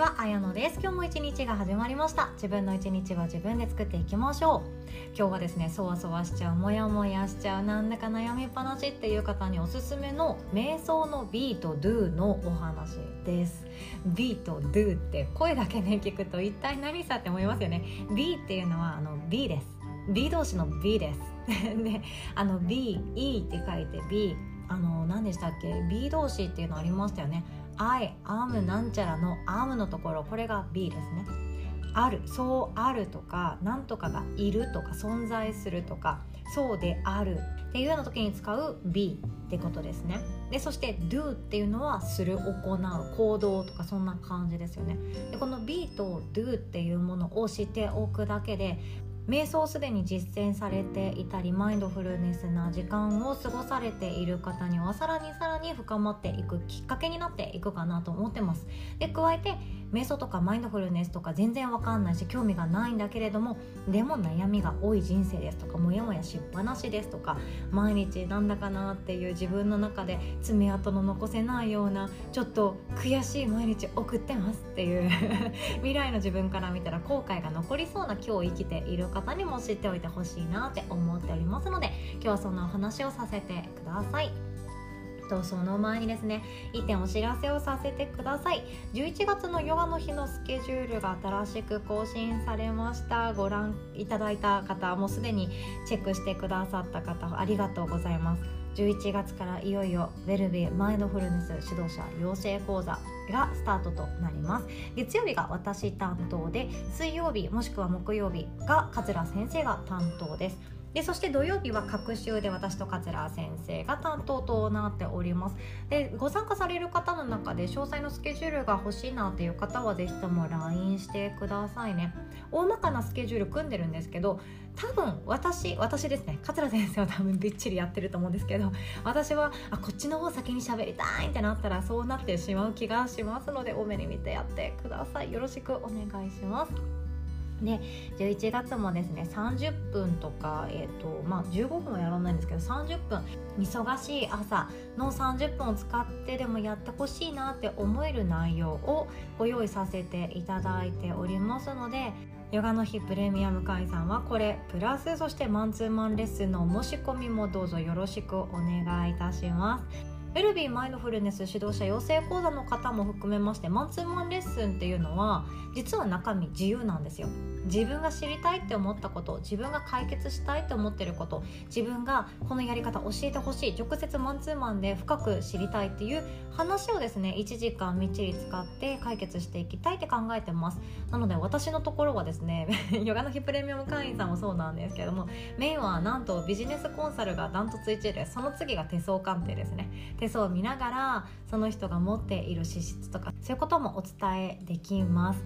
は、あやのです。今日も一日が始まりました。自分の一日は自分で作っていきましょう。今日はですねそわそわしちゃうモヤモヤしちゃうなんだか悩みっぱなしっていう方におすすめの瞑想の B と Do のお話です。B と Do って声だけね聞くと一体何さって思いますよね。B っていうのはあの B です。B 同士の B です。であの B、E って書いて B あの何でしたっけ？B 同士っていうのありましたよね。I am なんちゃらの am のところこれが B ですね。あるそうあるとか何とかがいるとか存在するとかそうであるっていうような時に使う be ってことですね。でそして do っていうのはする行う行動とかそんな感じですよね。でこの be と do っていうものを知っておくだけで瞑想すでに実践されていたりマインドフルネスな時間を過ごされている方にはさらにさらに深まっていくきっかけになっていくかなと思ってます。で加えて瞑想とかマインドフルネスとか全然わかんないし興味がないんだけれどもでも悩みが多い人生ですとかモヤモヤしっぱなしですとか毎日なんだかなっていう自分の中で爪痕の残せないようなちょっと悔しい毎日送ってますっていう 未来の自分から見たら後悔が残りそうな今日生きている方にも知っておいてほしいなって思っておりますので今日はそんなお話をさせてください。とその前にですね1点お知らせをさせてください。11月のヨガの日のスケジュールが新しく更新されました。ご覧いただいた方もうすでにチェックしてくださった方ありがとうございます。11月からいよいよウェルビーマインドフルネス指導者養成講座がスタートとなります。月曜日が私担当で水曜日もしくは木曜日が桂先生が担当です。でそして土曜日は各週で私と桂先生が担当となっております。でご参加される方の中で詳細のスケジュールが欲しいなっていう方は是非とも LINE してくださいね。大まかなスケジュール組んでるんですけど多分私私ですね。桂先生は多分びっちりやってると思うんですけど私はあこっちの方先に喋りたいってなったらそうなってしまう気がしますので多めに見てやってください。よろしくお願いします。で11月もですね30分とか、えーとまあ、15分はやらないんですけど30分忙しい朝の30分を使ってでもやってほしいなって思える内容をご用意させていただいておりますのでヨガの日プレミアム会さんはこれプラスそしてマンツーマンレッスンの申し込みもどうぞよろしくお願いいたします。ベルビーマインドフルネス指導者養成講座の方も含めましてマンツーマンレッスンっていうのは実は中身自由なんですよ。自分が知りたいって思ったこと自分が解決したいって思ってること自分がこのやり方教えてほしい直接マンツーマンで深く知りたいっていう話をですね1時間みっちり使って解決していきたいって考えてます。なので私のところはですね ヨガの日プレミアム会員さんもそうなんですけどもメインはなんとビジネスコンサルがダントツ1位でその次が手相鑑定ですね。手相を見ながらその人が持っている資質とかそういうこともお伝えできます。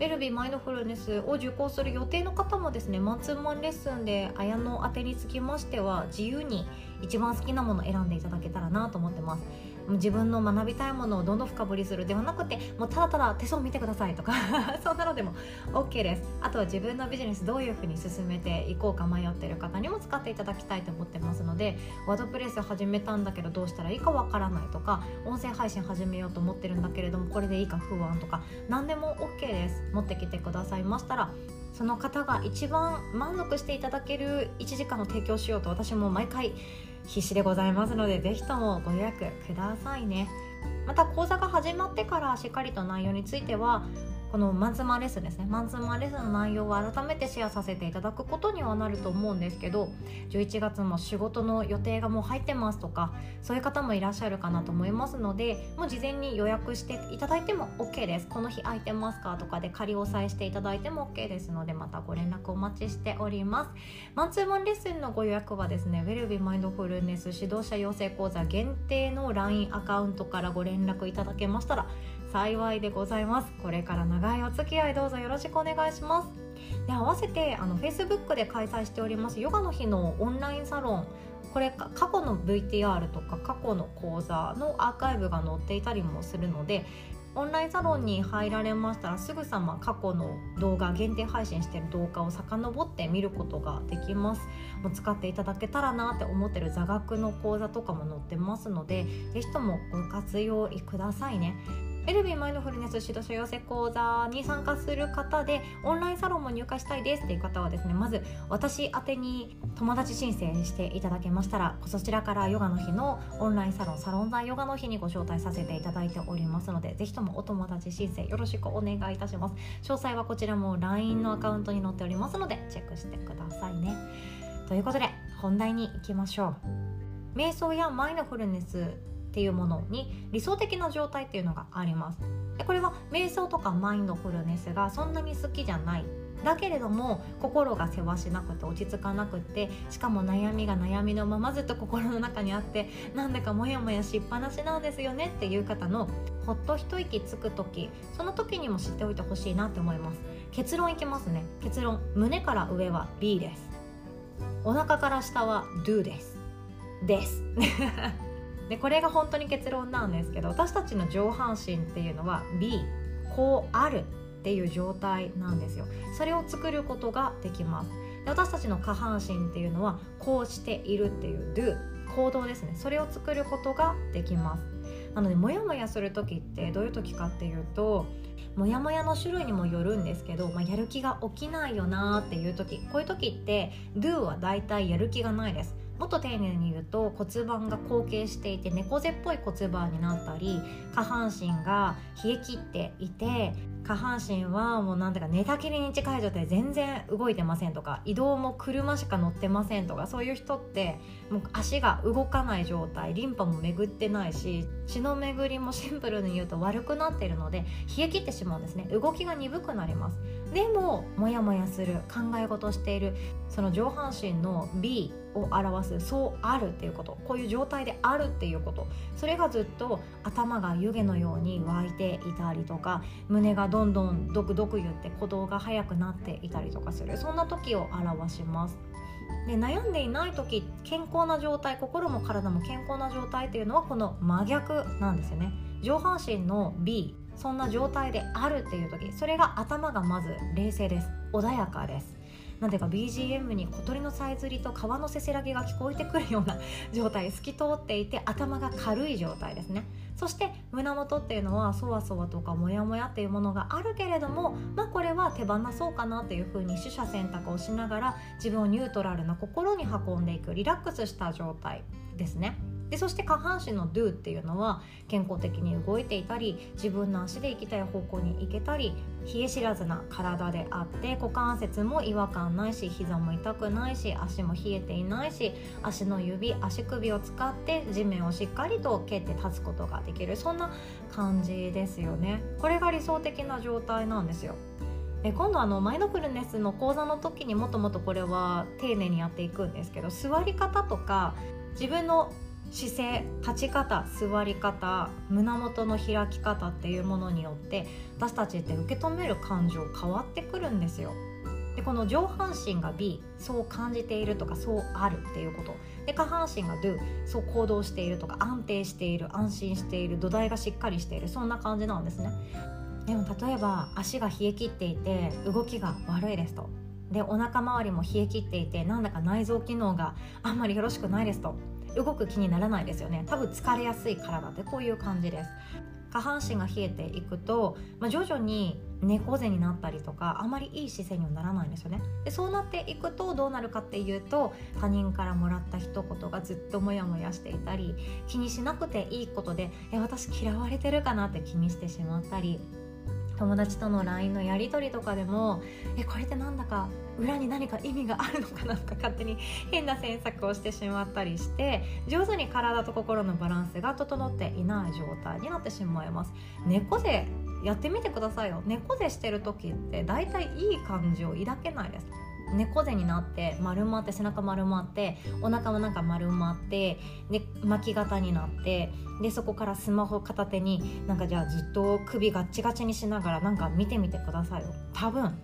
ベルビーマインドフルネスを受講する予定の方もですねマンツーマンレッスンで綾の当てにつきましては自由に一番好きなものを選んでいただけたらなと思ってます。自分の学びたいものをどんどん深掘りするではなくてもうただただ手相見てくださいとか そんなのでも OK です。あとは自分のビジネスどういうふうに進めていこうか迷ってる方にも使っていただきたいと思ってますのでワードプレス始めたんだけどどうしたらいいかわからないとか音声配信始めようと思ってるんだけれどもこれでいいか不安とか何でも OK です。持ってきてくださいましたらその方が一番満足していただける1時間を提供しようと私も毎回必死でございますので是非ともご予約くださいね。また講座が始まってからしっかりと内容についてはこのマンツーマンレッスンですね。マンツーマンレッスンの内容を改めてシェアさせていただくことにはなると思うんですけど11月も仕事の予定がもう入ってますとかそういう方もいらっしゃるかなと思いますのでもう事前に予約していただいても OK です。この日空いてますかとかで仮押さえしていただいても OK ですのでまたご連絡お待ちしております。マンツーマンレッスンのご予約はですねウェルビーマインドフルネス指導者養成講座限定の LINE アカウントからご連絡いただけましたら幸いでございます。これから長いお付き合いどうぞよろしくお願いします。で合わせてあの Facebook で開催しておりますヨガの日のオンラインサロン。これ過去の VTR とか過去の講座のアーカイブが載っていたりもするのでオンラインサロンに入られましたらすぐさま過去の動画限定配信してる動画を遡って見ることができます。もう使っていただけたらなって思ってる座学の講座とかも載ってますので是非ともご活用くださいね。エルビーマインドフルネス指導者養成講座に参加する方でオンラインサロンも入会したいですっていう方はですねまず私宛てに友達申請していただけましたらそちらからヨガの日のオンラインサロンサロンザヨガの日にご招待させていただいておりますのでぜひともお友達申請よろしくお願いいたします。詳細はこちらも LINE のアカウントに載っておりますのでチェックしてくださいね。ということで本題に行きましょう。瞑想やマインドフルネスっていうものに理想的な状態っていうのがあります。でこれは瞑想とかマインドフルネスがそんなに好きじゃない。だけれども心がせわしなくて落ち着かなくてしかも悩みが悩みのままずっと心の中にあってなんだかモヤモヤしっぱなしなんですよねっていう方のほっと一息つく時その時にも知っておいてほしいなって思います。結論いきますね。結論。胸から上は B です。お腹から下は Do です。です。でこれが本当に結論なんですけど私たちの上半身っていうのは B こうあるっていう状態なんですよ。それを作ることができます。で私たちの下半身っていうのはこうしているっていう do 行動ですね。それを作ることができます。なのでモヤモヤする時ってどういう時かっていうとモヤモヤの種類にもよるんですけど、まあ、やる気が起きないよなっていう時。こういう時って do はだいたいやる気がないです。もっと丁寧に言うと骨盤が後傾していて猫背っぽい骨盤になったり下半身が冷え切っていて下半身はもうなんだか寝たきりに近い状態で全然動いてませんとか移動も車しか乗ってませんとかそういう人ってもう足が動かない状態リンパも巡ってないし血の巡りもシンプルに言うと悪くなっているので冷え切ってしまうんですね。動きが鈍くなります。でもモヤモヤする考え事しているその上半身の B を表すそうあるっていうこと。こういう状態であるっていうこと。それがずっと頭が湯気のように湧いていたりとか胸がどんどんドクドク言って鼓動が速くなっていたりとかする。そんな時を表します。で悩んでいない時健康な状態心も体も健康な状態っていうのはこの真逆なんですよね。上半身の B そんな状態であるっていう時それが頭がまず冷静です。穏やかです。なんていうか BGM に小鳥のさえずりと川のせせらぎが聞こえてくるような状態透き通っていて頭が軽い状態ですね。そして胸元っていうのはそわそわとかモヤモヤっていうものがあるけれどもまあこれは手放そうかなっていうふうに取捨選択をしながら自分をニュートラルな心に運んでいくリラックスした状態ですね。でそして下半身の do っていうのは健康的に動いていたり自分の足で行きたい方向に行けたり冷え知らずな体であって股関節も違和感ないし膝も痛くないし足も冷えていないし足の指足首を使って地面をしっかりと蹴って立つことができる。そんな感じですよね。これが理想的な状態なんですよ。え今度あのマインドフルネスの講座の時にもっともっとこれは丁寧にやっていくんですけど座り方とか自分の姿勢立ち方座り方胸元の開き方っていうものによって私たちって受け止める感情変わってくるんですよ。でこの上半身が B そう感じているとかそうあるっていうこと。で下半身が Do そう行動しているとか安定している安心している土台がしっかりしているそんな感じなんですね。でも例えば足が冷え切っていて動きが悪いですと。でお腹周りも冷え切っていてなんだか内臓機能があんまりよろしくないですと。動く気にならないですよね。多分疲れやすい体ってこういう感じです。下半身が冷えていくと、まあ、徐々に猫背になったりとかあまりいい姿勢にはならないんですよね。でそうなっていくとどうなるかっていうと他人からもらった一言がずっとモヤモヤしていたり気にしなくていいことでえ私嫌われてるかなって気にしてしまったり友達との LINE のやり取りとかでもえこれってなんだか裏に何か意味があるのかなとか勝手に変な詮索をしてしまったりして上手に体と心のバランスが整っていない状態になってしまいます。猫背やってみてくださいよ。猫背してる時って大体いい感じを抱けないです。猫背になって丸まって背中丸まってお腹もなんか丸まってで巻き型になってでそこからスマホ片手になんかじゃあずっと首ガッチガチにしながらなんか見てみてくださいよ。多分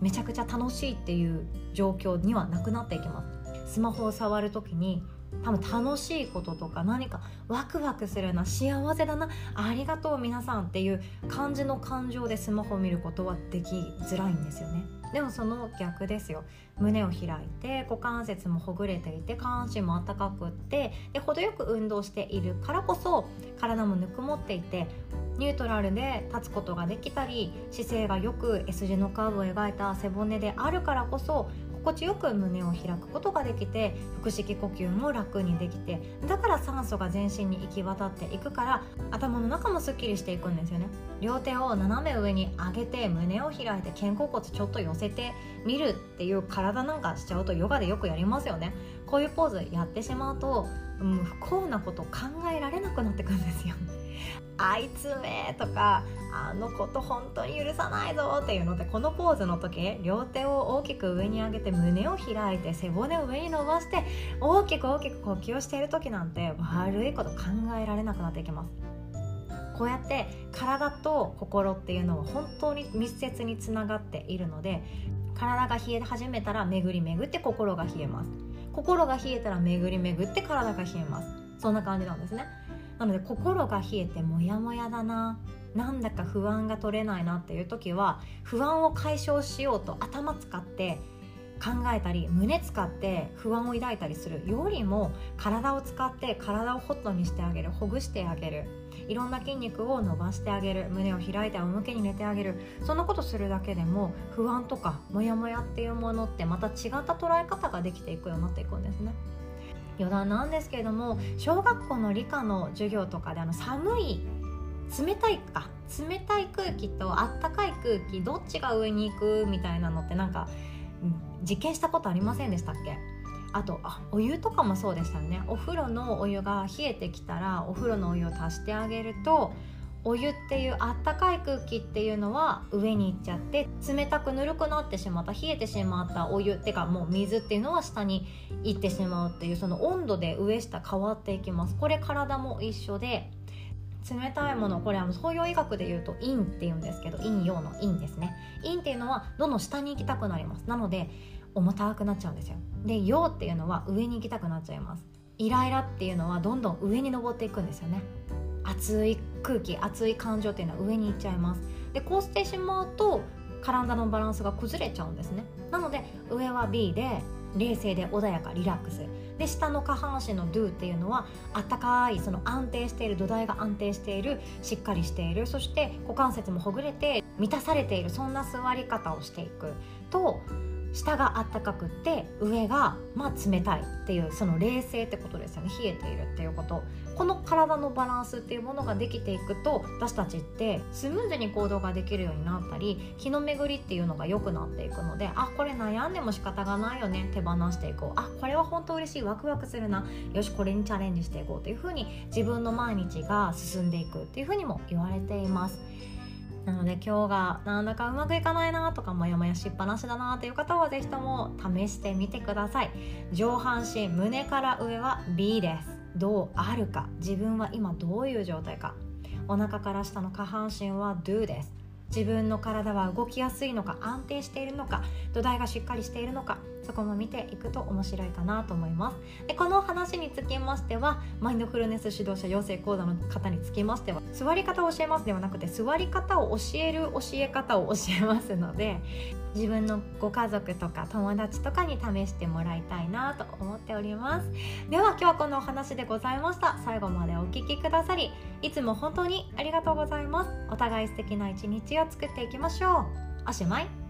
めちゃくちゃ楽しいっていう状況にはなくなっていきます。スマホを触る時に多分楽しいこととか何かワクワクするな幸せだなありがとう皆さんっていう感じの感情でスマホを見ることはできづらいんですよね。でもその逆ですよ。胸を開いて股関節もほぐれていて下半身も温かくってで程よく運動しているからこそ体もぬくもっていてニュートラルで立つことができたり姿勢がよく S 字のカーブを描いた背骨であるからこそ心地よく胸を開くことができて腹式呼吸も楽にできてだから酸素が全身に行き渡っていくから頭の中もすっきりしていくんですよね。両手を斜め上に上げて胸を開いて肩甲骨ちょっと寄せてみるっていう体なんかしちゃうとヨガでよくやりますよね。こういうポーズやってしまうと、う、不幸なこと考えられなくなってくんですよ。あいつめとかあのこと本当に許さないぞっていうのでこのポーズの時両手を大きく上に上げて胸を開いて背骨を上に伸ばして大きく大きく呼吸をしている時なんて悪いこと考えられなくなっていきます。こうやって体と心っていうのは本当に密接につながっているので体が冷え始めたら巡り巡って心が冷えます。心が冷えたら巡り巡って体が冷えます。そんな感じなんですね。なので心が冷えてモヤモヤだな。なんだか不安が取れないなっていう時は不安を解消しようと頭使って考えたり胸使って不安を抱いたりするよりも体を使って体をホットにしてあげるほぐしてあげる。いろんな筋肉を伸ばしてあげる。胸を開いて仰向けに寝てあげる。そんなことするだけでも不安とかモヤモヤっていうものってまた違った捉え方ができていくようになっていくんですね。余談なんですけれども小学校の理科の授業とかであの寒い冷たいか冷たい空気とあったかい空気どっちが上に行くみたいなのってなんか実験したことありませんでしたっけ？あとあお湯とかもそうでしたね。お風呂のお湯が冷えてきたらお風呂のお湯を足してあげるとお湯っていうあったかい空気っていうのは上に行っちゃって冷たくぬるくなってしまった冷えてしまったお湯ってかもう水っていうのは下に行ってしまうっていうその温度で上下変わっていきます。これ体も一緒で冷たいものこれは東洋医学で言うと陰っていうんですけど陰陽の陰ですね。陰っていうのはどんどん下に行きたくなります。なので重たくなっちゃうんですよ。で陽っていうのは上に行きたくなっちゃいます。イライラっていうのはどんどん上に登っていくんですよね。熱い空気熱い感情っていうのは上に行っちゃいます。でこうしてしまうと体のバランスが崩れちゃうんですね。なので上は B で冷静で穏やかリラックス。で下の下半身の Do っていうのはあったかいその安定している土台が安定しているしっかりしている。そして股関節もほぐれて満たされているそんな座り方をしていく。と下があったかくって上がまあ冷たいっていうその冷静ってことですよね。冷えているっていうこと。この体のバランスっていうものができていくと私たちってスムーズに行動ができるようになったり気の巡りっていうのが良くなっていくのであこれ悩んでも仕方がないよね。手放していこう。あこれは本当嬉しい。ワクワクするな。よしこれにチャレンジしていこうというふうに自分の毎日が進んでいくっていうふうにも言われています。なので今日がなんだかうまくいかないなとかモヤモヤしっぱなしだなという方は是非とも試してみてください。上半身胸から上は B です。どうあるか。自分は今どういう状態か。お腹から下の下半身は Do です。自分の体は動きやすいのか安定しているのか土台がしっかりしているのか。そこも見ていくと面白いかなと思います。でこの話につきましてはマインドフルネス指導者養成講座の方につきましては座り方を教えますではなくて座り方を教える教え方を教えますので自分のご家族とか友達とかに試してもらいたいなと思っております。では今日はこのお話でございました。最後までお聴きくださりいつも本当にありがとうございます。お互い素敵な一日を作っていきましょう。おしまい。